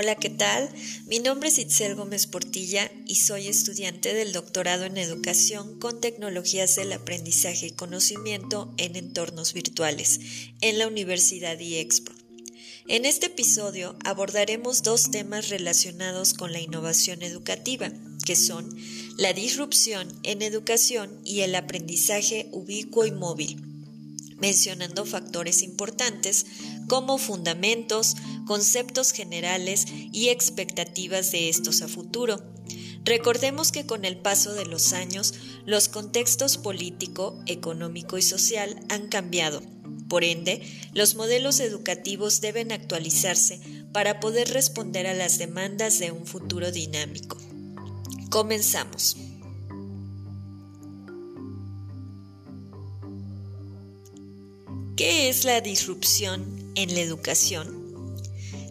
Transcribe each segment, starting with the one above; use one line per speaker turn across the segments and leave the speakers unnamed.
Hola, ¿qué tal? Mi nombre es Itzel Gómez Portilla y soy estudiante del doctorado en educación con tecnologías del aprendizaje y conocimiento en entornos virtuales en la Universidad IEXPO. En este episodio abordaremos dos temas relacionados con la innovación educativa, que son la disrupción en educación y el aprendizaje ubicuo y móvil mencionando factores importantes como fundamentos, conceptos generales y expectativas de estos a futuro. Recordemos que con el paso de los años, los contextos político, económico y social han cambiado. Por ende, los modelos educativos deben actualizarse para poder responder a las demandas de un futuro dinámico. Comenzamos. ¿Qué es la disrupción en la educación?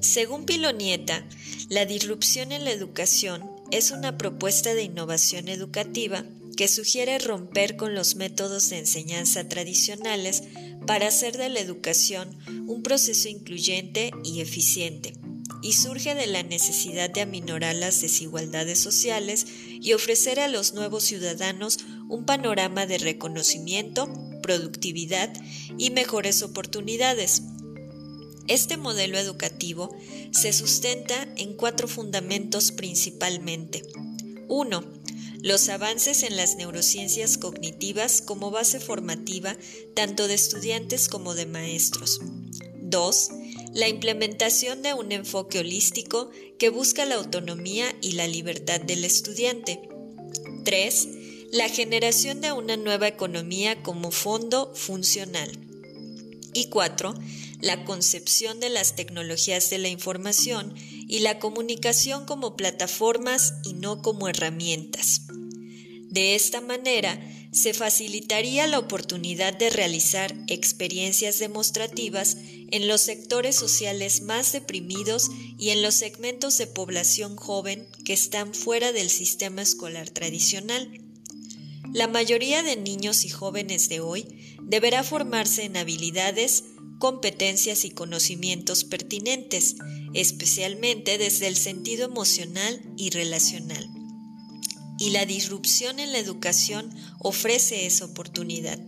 Según Pilonieta, la disrupción en la educación es una propuesta de innovación educativa que sugiere romper con los métodos de enseñanza tradicionales para hacer de la educación un proceso incluyente y eficiente, y surge de la necesidad de aminorar las desigualdades sociales y ofrecer a los nuevos ciudadanos un panorama de reconocimiento, productividad y mejores oportunidades. Este modelo educativo se sustenta en cuatro fundamentos principalmente. 1. Los avances en las neurociencias cognitivas como base formativa tanto de estudiantes como de maestros. 2. La implementación de un enfoque holístico que busca la autonomía y la libertad del estudiante. 3 la generación de una nueva economía como fondo funcional. Y cuatro, la concepción de las tecnologías de la información y la comunicación como plataformas y no como herramientas. De esta manera, se facilitaría la oportunidad de realizar experiencias demostrativas en los sectores sociales más deprimidos y en los segmentos de población joven que están fuera del sistema escolar tradicional. La mayoría de niños y jóvenes de hoy deberá formarse en habilidades, competencias y conocimientos pertinentes, especialmente desde el sentido emocional y relacional. Y la disrupción en la educación ofrece esa oportunidad.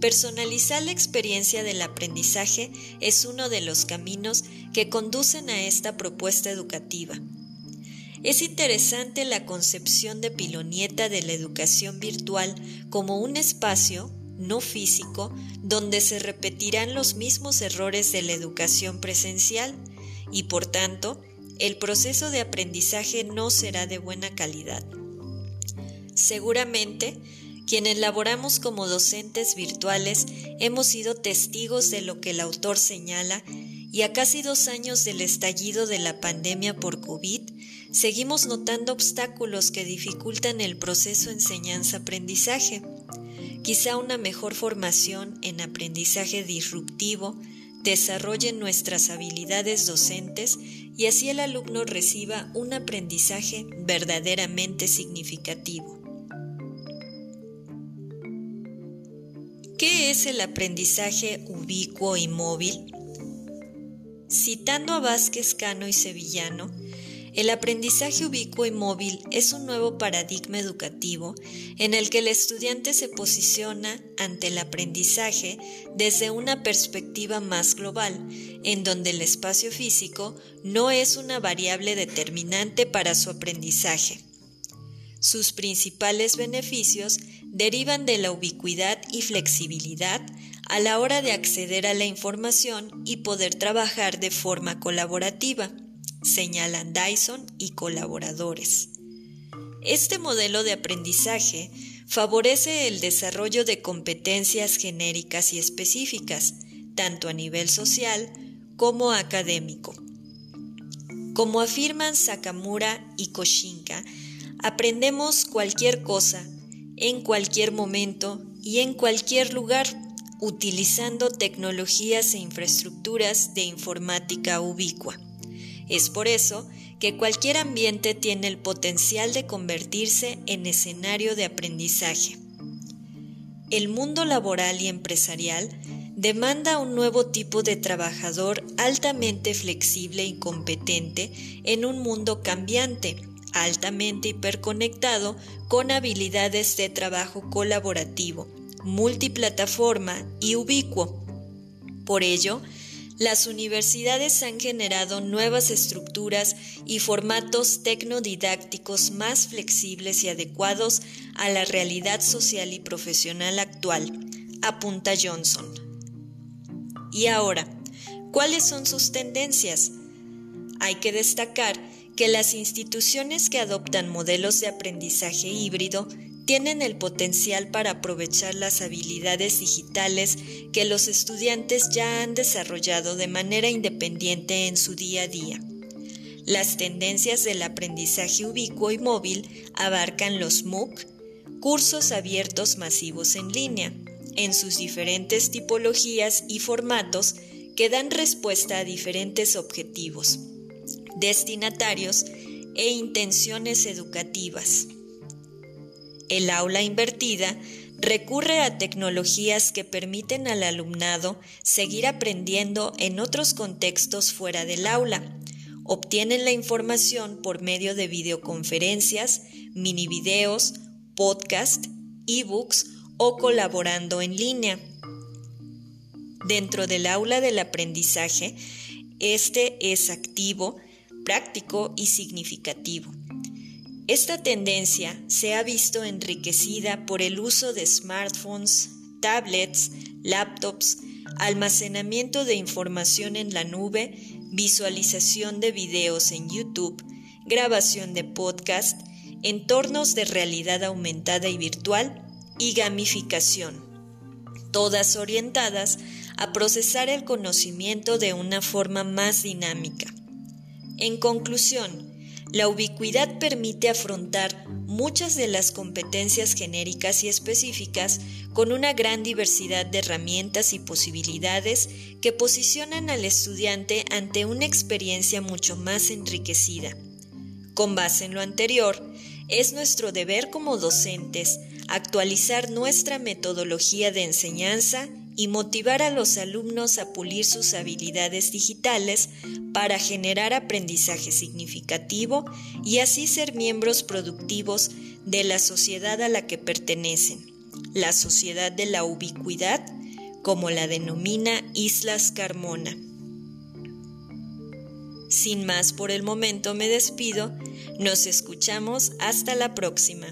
Personalizar la experiencia del aprendizaje es uno de los caminos que conducen a esta propuesta educativa. Es interesante la concepción de Pilonieta de la educación virtual como un espacio no físico donde se repetirán los mismos errores de la educación presencial y por tanto el proceso de aprendizaje no será de buena calidad. Seguramente, quienes laboramos como docentes virtuales hemos sido testigos de lo que el autor señala y a casi dos años del estallido de la pandemia por COVID, seguimos notando obstáculos que dificultan el proceso enseñanza-aprendizaje. Quizá una mejor formación en aprendizaje disruptivo desarrolle nuestras habilidades docentes y así el alumno reciba un aprendizaje verdaderamente significativo. ¿Qué es el aprendizaje ubicuo y móvil? Citando a Vázquez Cano y Sevillano, el aprendizaje ubicuo y móvil es un nuevo paradigma educativo en el que el estudiante se posiciona ante el aprendizaje desde una perspectiva más global, en donde el espacio físico no es una variable determinante para su aprendizaje. Sus principales beneficios derivan de la ubicuidad y flexibilidad a la hora de acceder a la información y poder trabajar de forma colaborativa señalan Dyson y colaboradores. Este modelo de aprendizaje favorece el desarrollo de competencias genéricas y específicas, tanto a nivel social como académico. Como afirman Sakamura y Koshinka, aprendemos cualquier cosa, en cualquier momento y en cualquier lugar, utilizando tecnologías e infraestructuras de informática ubicua. Es por eso que cualquier ambiente tiene el potencial de convertirse en escenario de aprendizaje. El mundo laboral y empresarial demanda un nuevo tipo de trabajador altamente flexible y competente en un mundo cambiante, altamente hiperconectado con habilidades de trabajo colaborativo, multiplataforma y ubicuo. Por ello, las universidades han generado nuevas estructuras y formatos tecnodidácticos más flexibles y adecuados a la realidad social y profesional actual, apunta Johnson. Y ahora, ¿cuáles son sus tendencias? Hay que destacar que las instituciones que adoptan modelos de aprendizaje híbrido tienen el potencial para aprovechar las habilidades digitales que los estudiantes ya han desarrollado de manera independiente en su día a día. Las tendencias del aprendizaje ubicuo y móvil abarcan los MOOC, cursos abiertos masivos en línea, en sus diferentes tipologías y formatos que dan respuesta a diferentes objetivos, destinatarios e intenciones educativas. El aula invertida recurre a tecnologías que permiten al alumnado seguir aprendiendo en otros contextos fuera del aula. Obtienen la información por medio de videoconferencias, mini videos, podcast, ebooks o colaborando en línea. Dentro del aula del aprendizaje, este es activo, práctico y significativo. Esta tendencia se ha visto enriquecida por el uso de smartphones, tablets, laptops, almacenamiento de información en la nube, visualización de videos en YouTube, grabación de podcast, entornos de realidad aumentada y virtual y gamificación, todas orientadas a procesar el conocimiento de una forma más dinámica. En conclusión, la ubicuidad permite afrontar muchas de las competencias genéricas y específicas con una gran diversidad de herramientas y posibilidades que posicionan al estudiante ante una experiencia mucho más enriquecida. Con base en lo anterior, es nuestro deber como docentes actualizar nuestra metodología de enseñanza y motivar a los alumnos a pulir sus habilidades digitales para generar aprendizaje significativo y así ser miembros productivos de la sociedad a la que pertenecen, la sociedad de la ubicuidad, como la denomina Islas Carmona. Sin más por el momento me despido, nos escuchamos hasta la próxima.